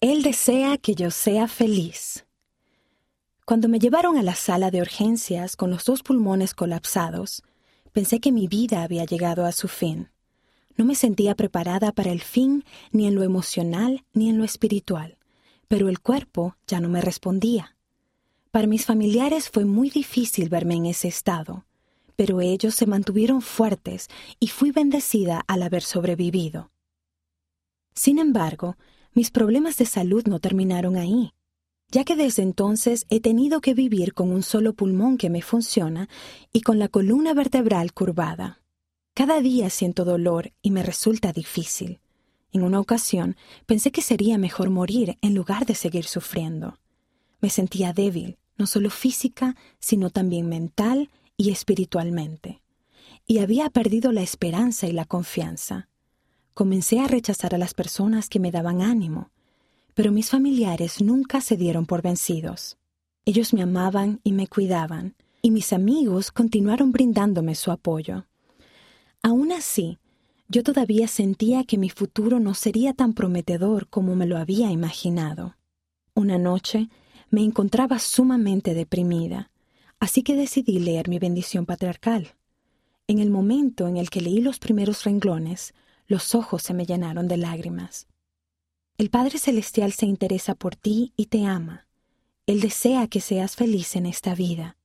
Él desea que yo sea feliz. Cuando me llevaron a la sala de urgencias con los dos pulmones colapsados, pensé que mi vida había llegado a su fin. No me sentía preparada para el fin ni en lo emocional ni en lo espiritual, pero el cuerpo ya no me respondía. Para mis familiares fue muy difícil verme en ese estado, pero ellos se mantuvieron fuertes y fui bendecida al haber sobrevivido. Sin embargo, mis problemas de salud no terminaron ahí, ya que desde entonces he tenido que vivir con un solo pulmón que me funciona y con la columna vertebral curvada. Cada día siento dolor y me resulta difícil. En una ocasión pensé que sería mejor morir en lugar de seguir sufriendo. Me sentía débil, no solo física, sino también mental y espiritualmente. Y había perdido la esperanza y la confianza. Comencé a rechazar a las personas que me daban ánimo, pero mis familiares nunca se dieron por vencidos. Ellos me amaban y me cuidaban, y mis amigos continuaron brindándome su apoyo. Aún así, yo todavía sentía que mi futuro no sería tan prometedor como me lo había imaginado. Una noche me encontraba sumamente deprimida, así que decidí leer mi bendición patriarcal. En el momento en el que leí los primeros renglones, los ojos se me llenaron de lágrimas. El Padre Celestial se interesa por ti y te ama. Él desea que seas feliz en esta vida.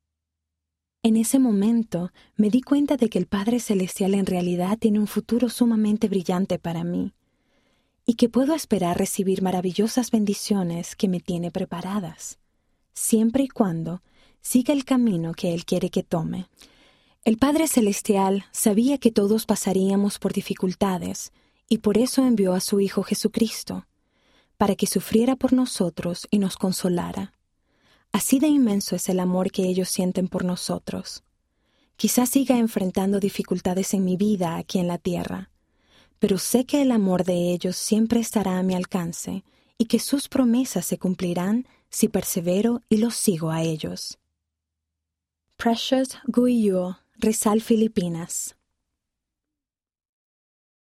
En ese momento me di cuenta de que el Padre Celestial en realidad tiene un futuro sumamente brillante para mí y que puedo esperar recibir maravillosas bendiciones que me tiene preparadas, siempre y cuando siga el camino que Él quiere que tome. El Padre Celestial sabía que todos pasaríamos por dificultades y por eso envió a su Hijo Jesucristo, para que sufriera por nosotros y nos consolara. Así de inmenso es el amor que ellos sienten por nosotros. Quizás siga enfrentando dificultades en mi vida aquí en la tierra, pero sé que el amor de ellos siempre estará a mi alcance y que sus promesas se cumplirán si persevero y los sigo a ellos. Precious Guiyuo Rizal, Filipinas.